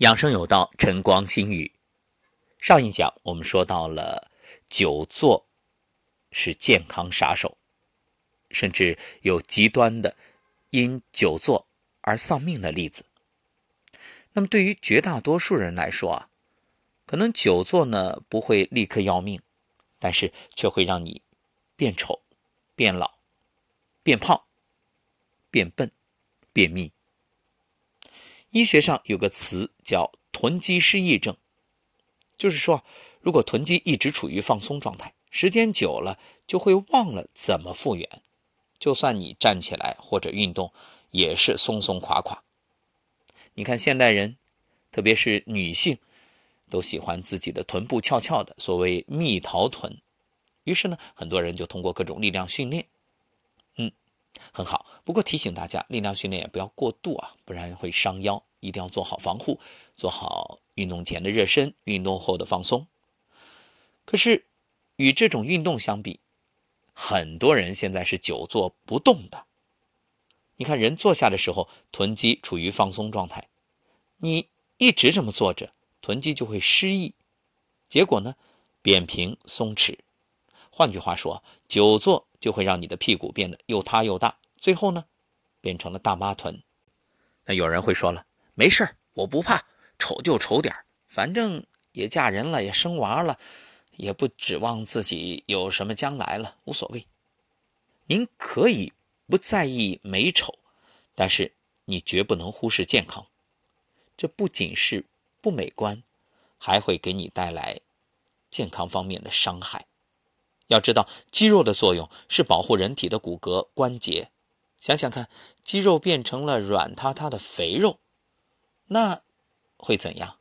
养生有道，晨光心语。上一讲我们说到了久坐是健康杀手，甚至有极端的因久坐而丧命的例子。那么对于绝大多数人来说啊，可能久坐呢不会立刻要命，但是却会让你变丑、变老、变胖、变笨、便秘。医学上有个词叫囤积失忆症，就是说，如果囤积一直处于放松状态，时间久了就会忘了怎么复原，就算你站起来或者运动，也是松松垮垮。你看现代人，特别是女性，都喜欢自己的臀部翘翘的，所谓蜜桃臀。于是呢，很多人就通过各种力量训练，很好。不过提醒大家，力量训练也不要过度啊，不然会伤腰。一定要做好防护，做好运动前的热身，运动后的放松。可是，与这种运动相比，很多人现在是久坐不动的。你看，人坐下的时候，臀肌处于放松状态，你一直这么坐着，臀肌就会失忆，结果呢，扁平松弛。换句话说，久坐就会让你的屁股变得又塌又大，最后呢，变成了大妈臀。那有人会说了。没事我不怕，丑就丑点反正也嫁人了，也生娃了，也不指望自己有什么将来了，无所谓。您可以不在意美丑，但是你绝不能忽视健康。这不仅是不美观，还会给你带来健康方面的伤害。要知道，肌肉的作用是保护人体的骨骼关节。想想看，肌肉变成了软塌塌的肥肉。那会怎样？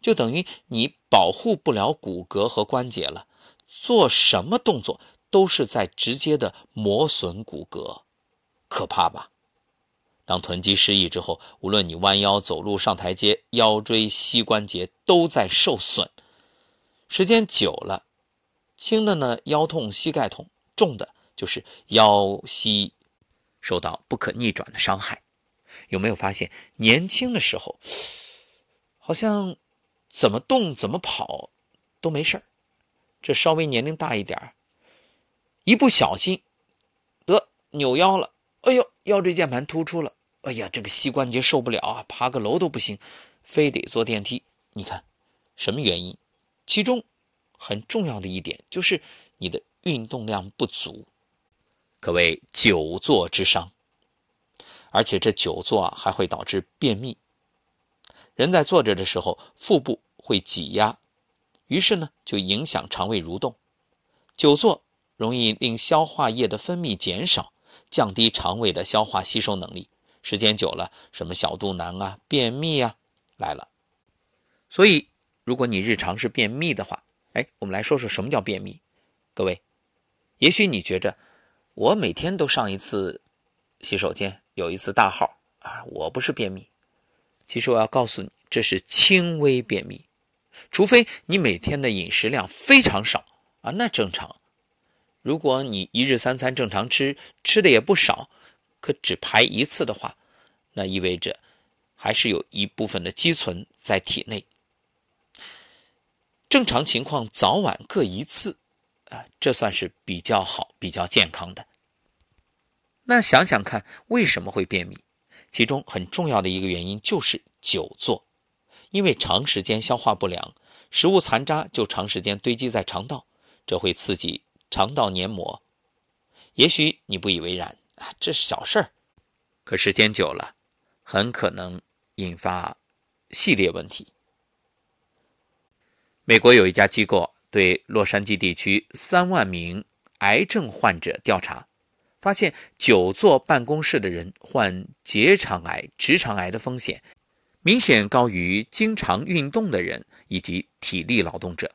就等于你保护不了骨骼和关节了。做什么动作都是在直接的磨损骨骼，可怕吧？当臀肌失忆之后，无论你弯腰走路、上台阶，腰椎、膝关节都在受损。时间久了，轻的呢腰痛、膝盖痛，重的就是腰膝受到不可逆转的伤害。有没有发现，年轻的时候好像怎么动怎么跑都没事这稍微年龄大一点一不小心得扭腰了，哎呦，腰椎间盘突出了，哎呀，这个膝关节受不了啊，爬个楼都不行，非得坐电梯。你看什么原因？其中很重要的一点就是你的运动量不足，可谓久坐之伤。而且这久坐啊，还会导致便秘。人在坐着的时候，腹部会挤压，于是呢，就影响肠胃蠕动。久坐容易令消化液的分泌减少，降低肠胃的消化吸收能力。时间久了，什么小肚腩啊、便秘啊来了。所以，如果你日常是便秘的话，哎，我们来说说什么叫便秘。各位，也许你觉着我每天都上一次洗手间。有一次大号啊，我不是便秘，其实我要告诉你，这是轻微便秘，除非你每天的饮食量非常少啊，那正常。如果你一日三餐正常吃，吃的也不少，可只排一次的话，那意味着还是有一部分的积存在体内。正常情况早晚各一次啊，这算是比较好、比较健康的。那想想看，为什么会便秘？其中很重要的一个原因就是久坐，因为长时间消化不良，食物残渣就长时间堆积在肠道，这会刺激肠道黏膜。也许你不以为然啊，这是小事儿，可时间久了，很可能引发系列问题。美国有一家机构对洛杉矶地区三万名癌症患者调查。发现久坐办公室的人患结肠癌、直肠癌的风险明显高于经常运动的人以及体力劳动者。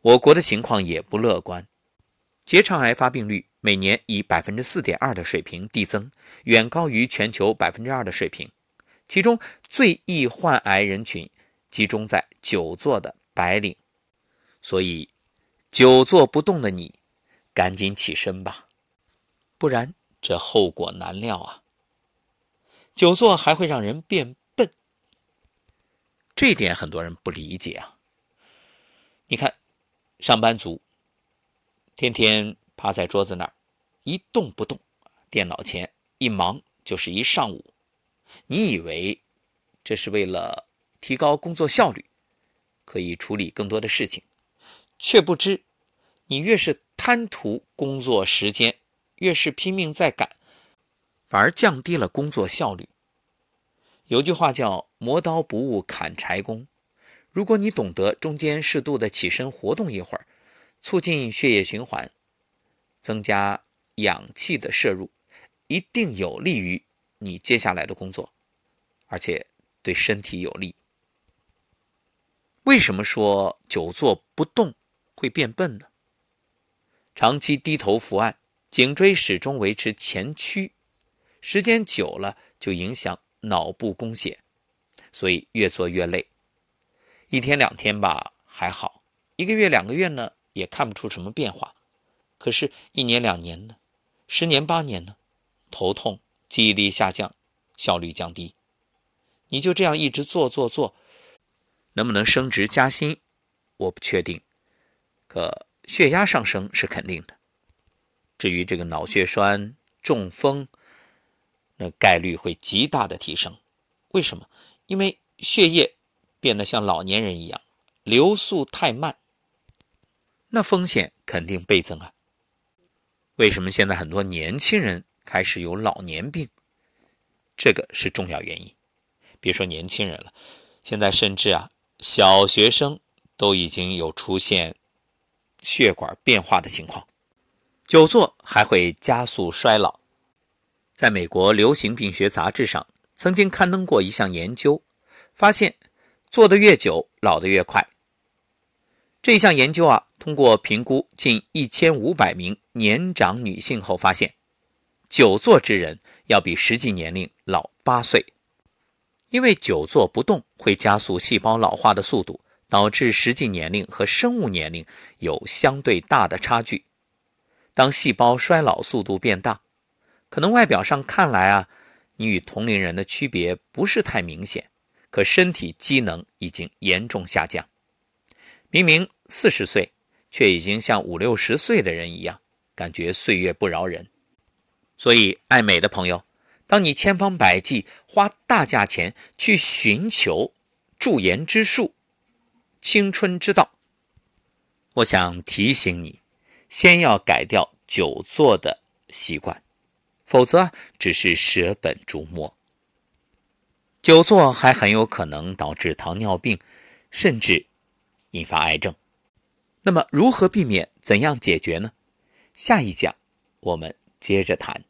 我国的情况也不乐观，结肠癌发病率每年以百分之四点二的水平递增，远高于全球百分之二的水平。其中最易患癌人群集中在久坐的白领，所以久坐不动的你，赶紧起身吧。不然，这后果难料啊！久坐还会让人变笨，这点很多人不理解啊。你看，上班族天天趴在桌子那儿一动不动，电脑前一忙就是一上午。你以为这是为了提高工作效率，可以处理更多的事情，却不知你越是贪图工作时间，越是拼命在赶，反而降低了工作效率。有句话叫“磨刀不误砍柴工”，如果你懂得中间适度的起身活动一会儿，促进血液循环，增加氧气的摄入，一定有利于你接下来的工作，而且对身体有利。为什么说久坐不动会变笨呢？长期低头伏案，颈椎始终维持前屈，时间久了就影响。脑部供血，所以越做越累。一天两天吧还好，一个月两个月呢也看不出什么变化。可是，一年两年呢，十年八年呢，头痛、记忆力下降、效率降低，你就这样一直做做做，能不能升职加薪，我不确定。可血压上升是肯定的。至于这个脑血栓、中风，那概率会极大的提升，为什么？因为血液变得像老年人一样，流速太慢，那风险肯定倍增啊。为什么现在很多年轻人开始有老年病？这个是重要原因。别说年轻人了，现在甚至啊，小学生都已经有出现血管变化的情况。久坐还会加速衰老。在美国流行病学杂志上曾经刊登过一项研究，发现坐得越久，老得越快。这项研究啊，通过评估近一千五百名年长女性后发现，久坐之人要比实际年龄老八岁。因为久坐不动会加速细胞老化的速度，导致实际年龄和生物年龄有相对大的差距。当细胞衰老速度变大。可能外表上看来啊，你与同龄人的区别不是太明显，可身体机能已经严重下降。明明四十岁，却已经像五六十岁的人一样，感觉岁月不饶人。所以，爱美的朋友，当你千方百计花大价钱去寻求驻颜之术、青春之道，我想提醒你，先要改掉久坐的习惯。否则只是舍本逐末。久坐还很有可能导致糖尿病，甚至引发癌症。那么如何避免？怎样解决呢？下一讲我们接着谈。